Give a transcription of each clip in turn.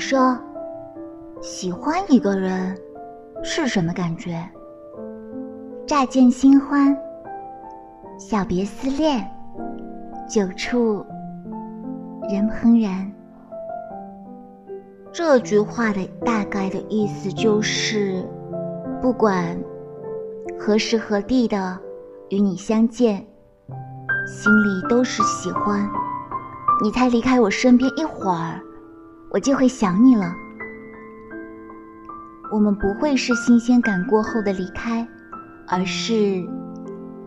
说，喜欢一个人是什么感觉？乍见新欢，小别思恋，久处人怦然。这句话的大概的意思就是，不管何时何地的与你相见，心里都是喜欢。你才离开我身边一会儿，我就会想你了。我们不会是新鲜感过后的离开，而是，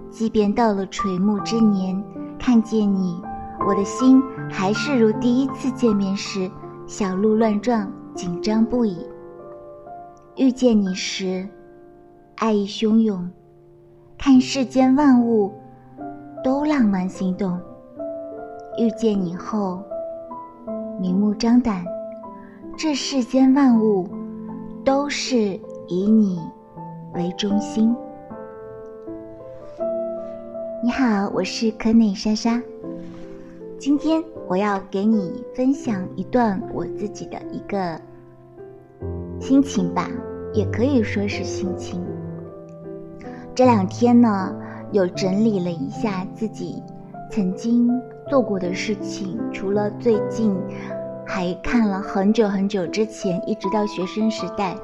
即便到了垂暮之年，看见你，我的心还是如第一次见面时小鹿乱撞，紧张不已。遇见你时，爱意汹涌，看世间万物都浪漫心动。遇见你后，明目张胆，这世间万物都是以你为中心。你好，我是可内莎莎，今天我要给你分享一段我自己的一个心情吧，也可以说是心情。这两天呢，有整理了一下自己曾经。做过的事情，除了最近，还看了很久很久之前，一直到学生时代，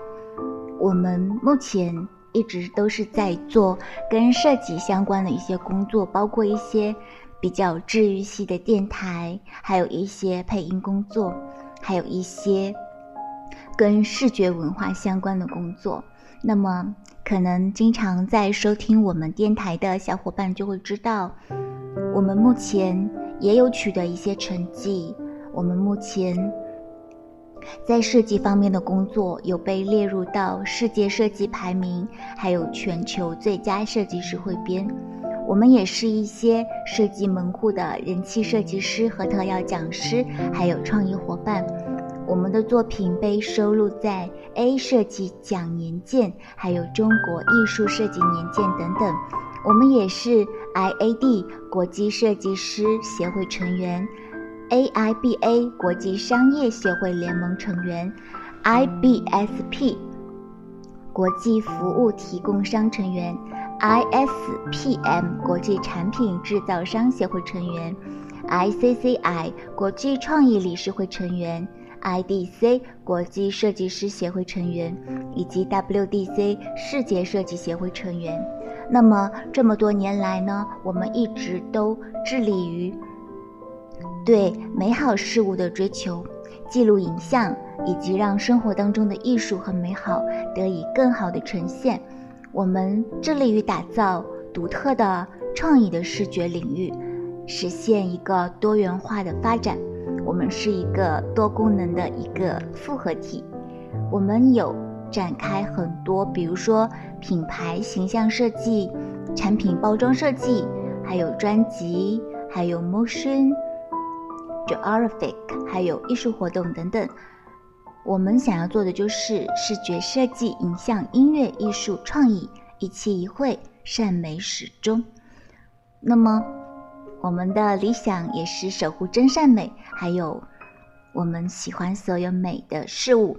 我们目前一直都是在做跟设计相关的一些工作，包括一些比较治愈系的电台，还有一些配音工作，还有一些跟视觉文化相关的工作。那么，可能经常在收听我们电台的小伙伴就会知道，我们目前。也有取得一些成绩。我们目前在设计方面的工作有被列入到世界设计排名，还有全球最佳设计师汇编。我们也是一些设计门户的人气设计师和特邀讲师，还有创意伙伴。我们的作品被收录在 A 设计奖年鉴，还有中国艺术设计年鉴等等。我们也是 IAD 国际设计师协会成员，AIBA 国际商业协会联盟成员，IBSP 国际服务提供商成员，ISPM 国际产品制造商协会成员，ICCI 国际创意理事会成员，IDC 国际设计师协会成员，以及 WDC 世界设计协会成员。那么这么多年来呢，我们一直都致力于对美好事物的追求，记录影像，以及让生活当中的艺术和美好得以更好的呈现。我们致力于打造独特的创意的视觉领域，实现一个多元化的发展。我们是一个多功能的一个复合体。我们有。展开很多，比如说品牌形象设计、产品包装设计，还有专辑，还有 motion geographic，还有艺术活动等等。我们想要做的就是视觉设计、影像、音乐、艺术创意一期一会，善美始终。那么，我们的理想也是守护真善美，还有我们喜欢所有美的事物。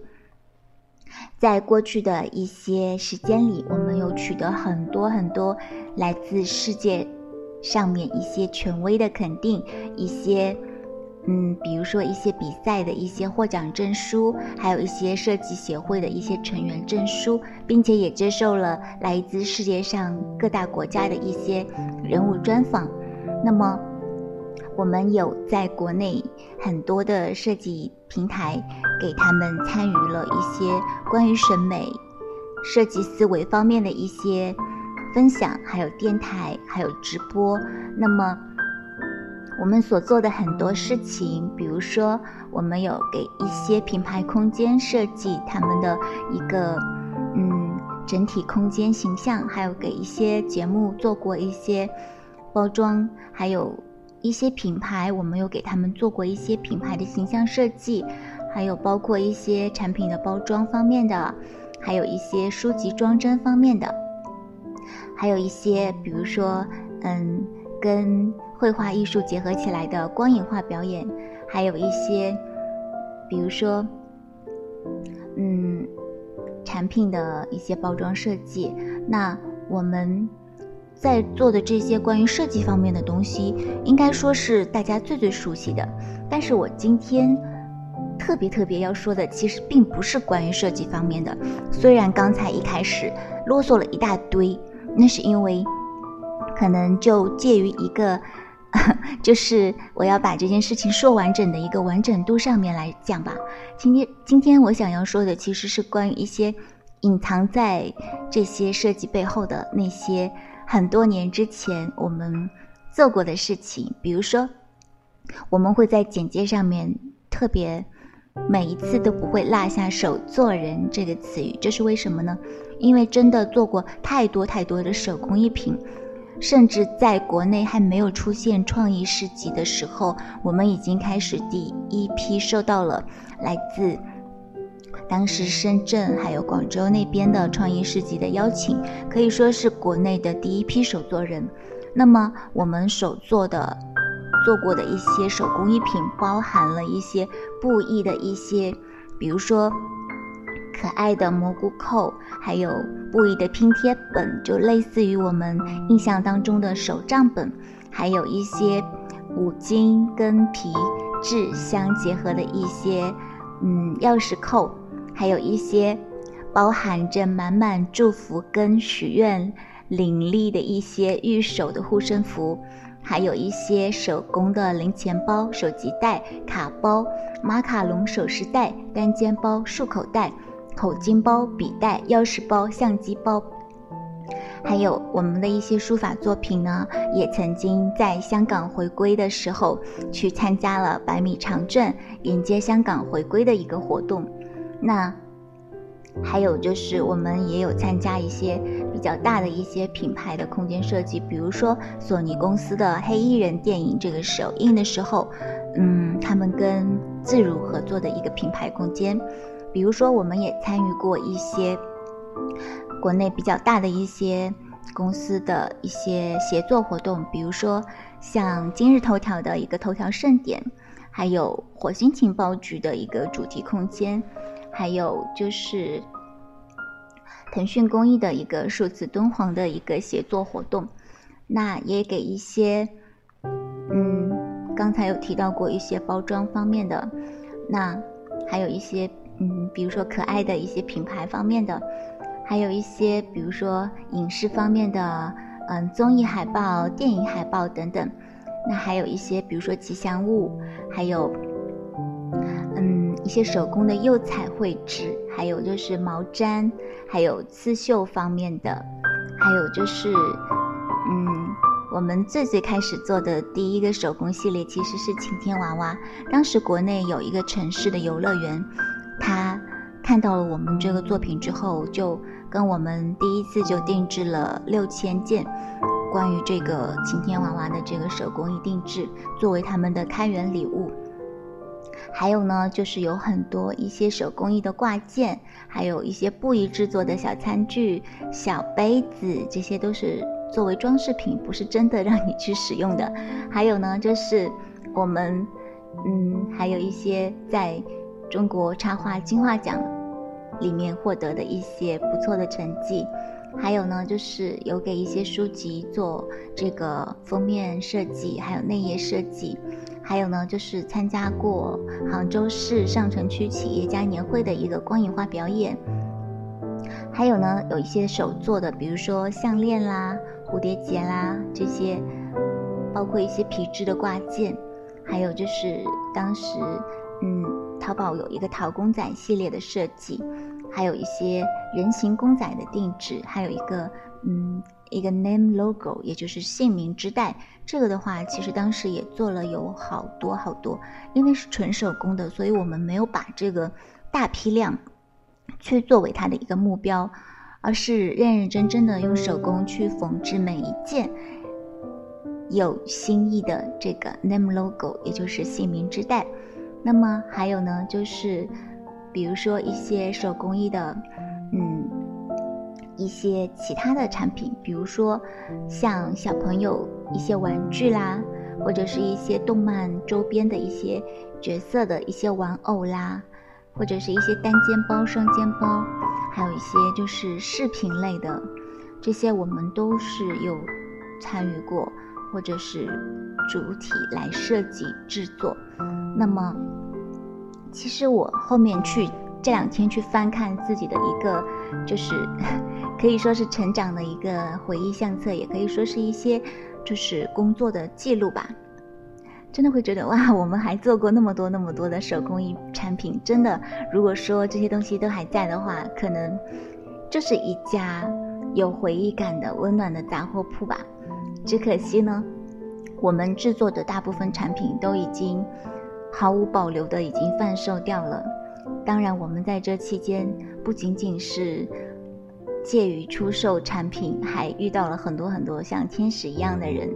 在过去的一些时间里，我们有取得很多很多来自世界上面一些权威的肯定，一些嗯，比如说一些比赛的一些获奖证书，还有一些设计协会的一些成员证书，并且也接受了来自世界上各大国家的一些人物专访。那么。我们有在国内很多的设计平台，给他们参与了一些关于审美、设计思维方面的一些分享，还有电台，还有直播。那么，我们所做的很多事情，比如说，我们有给一些品牌空间设计他们的一个嗯整体空间形象，还有给一些节目做过一些包装，还有。一些品牌，我们有给他们做过一些品牌的形象设计，还有包括一些产品的包装方面的，还有一些书籍装帧方面的，还有一些比如说，嗯，跟绘画艺术结合起来的光影画表演，还有一些，比如说，嗯，产品的一些包装设计。那我们在做的这些关于设计方面的东西，应该说是大家最最熟悉的。但是我今天特别特别要说的，其实并不是关于设计方面的。虽然刚才一开始啰嗦了一大堆，那是因为可能就介于一个。就是我要把这件事情说完整的一个完整度上面来讲吧。今天今天我想要说的其实是关于一些隐藏在这些设计背后的那些很多年之前我们做过的事情。比如说，我们会在简介上面特别每一次都不会落下“手作人”这个词语，这是为什么呢？因为真的做过太多太多的手工艺品。甚至在国内还没有出现创意市集的时候，我们已经开始第一批收到了来自当时深圳还有广州那边的创意市集的邀请，可以说是国内的第一批手作人。那么我们手做的做过的一些手工艺品，包含了一些布艺的一些，比如说。可爱的蘑菇扣，还有布艺的拼贴本，就类似于我们印象当中的手账本，还有一些五金跟皮质相结合的一些，嗯，钥匙扣，还有一些包含着满满祝福跟许愿灵力的一些玉手的护身符，还有一些手工的零钱包、手机袋、卡包、马卡龙首饰袋、单肩包、束口袋。口巾包、笔袋、钥匙包、相机包，还有我们的一些书法作品呢，也曾经在香港回归的时候去参加了百米长卷，迎接香港回归的一个活动。那还有就是我们也有参加一些比较大的一些品牌的空间设计，比如说索尼公司的黑衣人电影这个首映的时候，嗯，他们跟自如合作的一个品牌空间。比如说，我们也参与过一些国内比较大的一些公司的一些协作活动，比如说像今日头条的一个头条盛典，还有火星情报局的一个主题空间，还有就是腾讯公益的一个数字敦煌的一个协作活动。那也给一些，嗯，刚才有提到过一些包装方面的，那还有一些。嗯，比如说可爱的一些品牌方面的，还有一些比如说影视方面的，嗯，综艺海报、电影海报等等。那还有一些比如说吉祥物，还有一些手工的釉彩绘制，还有就是毛毡，还有刺绣方面的，还有就是嗯我们最最开始做的第一个手工系列其实是晴天娃娃。当时国内有一个城市的游乐园。他看到了我们这个作品之后，就跟我们第一次就定制了六千件关于这个晴天娃娃的这个手工艺定制，作为他们的开园礼物。还有呢，就是有很多一些手工艺的挂件，还有一些布艺制作的小餐具、小杯子，这些都是作为装饰品，不是真的让你去使用的。还有呢，就是我们，嗯，还有一些在。中国插画金画奖里面获得的一些不错的成绩，还有呢，就是有给一些书籍做这个封面设计，还有内页设计，还有呢，就是参加过杭州市上城区企业家年会的一个光影画表演，还有呢，有一些手做的，比如说项链啦、蝴蝶结啦这些，包括一些皮质的挂件，还有就是当时，嗯。淘宝有一个淘公仔系列的设计，还有一些人形公仔的定制，还有一个嗯一个 name logo，也就是姓名之带。这个的话，其实当时也做了有好多好多，因为是纯手工的，所以我们没有把这个大批量去作为它的一个目标，而是认认真真的用手工去缝制每一件有心意的这个 name logo，也就是姓名之带。那么还有呢，就是比如说一些手工艺的，嗯，一些其他的产品，比如说像小朋友一些玩具啦，或者是一些动漫周边的一些角色的一些玩偶啦，或者是一些单肩包、双肩包，还有一些就是饰品类的，这些我们都是有参与过，或者是主体来设计制作。那么，其实我后面去这两天去翻看自己的一个，就是可以说是成长的一个回忆相册，也可以说是一些就是工作的记录吧。真的会觉得哇，我们还做过那么多那么多的手工艺产品。真的，如果说这些东西都还在的话，可能就是一家有回忆感的温暖的杂货铺吧。只可惜呢，我们制作的大部分产品都已经毫无保留的已经贩售掉了。当然，我们在这期间不仅仅是介于出售产品，还遇到了很多很多像天使一样的人，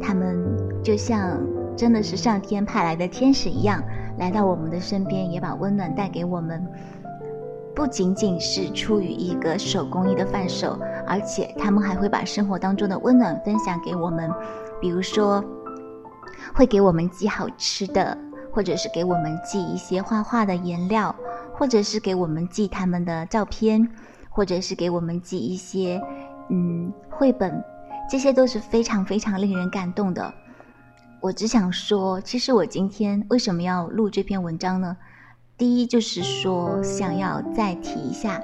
他们就像。真的是上天派来的天使一样来到我们的身边，也把温暖带给我们。不仅仅是出于一个手工艺的贩售，而且他们还会把生活当中的温暖分享给我们。比如说，会给我们寄好吃的，或者是给我们寄一些画画的颜料，或者是给我们寄他们的照片，或者是给我们寄一些嗯绘本，这些都是非常非常令人感动的。我只想说，其实我今天为什么要录这篇文章呢？第一就是说，想要再提一下，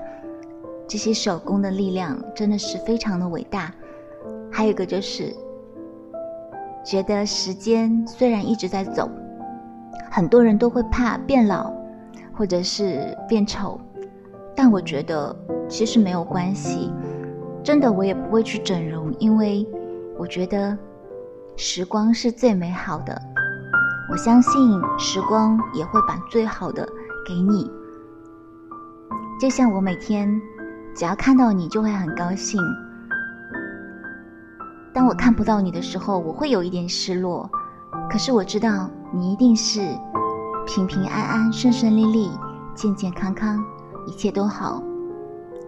这些手工的力量真的是非常的伟大。还有一个就是，觉得时间虽然一直在走，很多人都会怕变老，或者是变丑，但我觉得其实没有关系。真的，我也不会去整容，因为我觉得。时光是最美好的，我相信时光也会把最好的给你。就像我每天只要看到你就会很高兴，当我看不到你的时候，我会有一点失落。可是我知道你一定是平平安安、顺顺利利、健健康康，一切都好，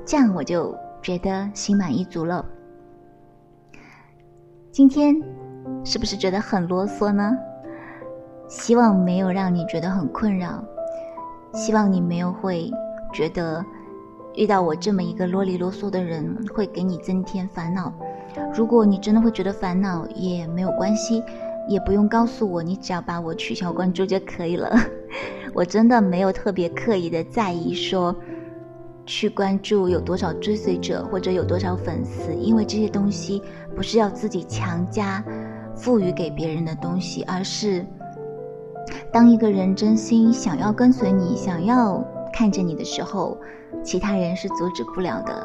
这样我就觉得心满意足了。今天。是不是觉得很啰嗦呢？希望没有让你觉得很困扰，希望你没有会觉得遇到我这么一个啰里啰嗦的人会给你增添烦恼。如果你真的会觉得烦恼，也没有关系，也不用告诉我，你只要把我取消关注就可以了。我真的没有特别刻意的在意说去关注有多少追随者或者有多少粉丝，因为这些东西不是要自己强加。赋予给别人的东西，而是当一个人真心想要跟随你、想要看着你的时候，其他人是阻止不了的。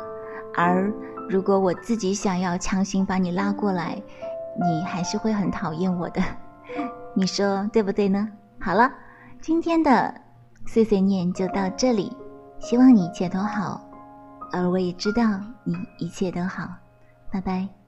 而如果我自己想要强行把你拉过来，你还是会很讨厌我的。你说对不对呢？好了，今天的碎碎念就到这里，希望你一切都好，而我也知道你一切都好。拜拜。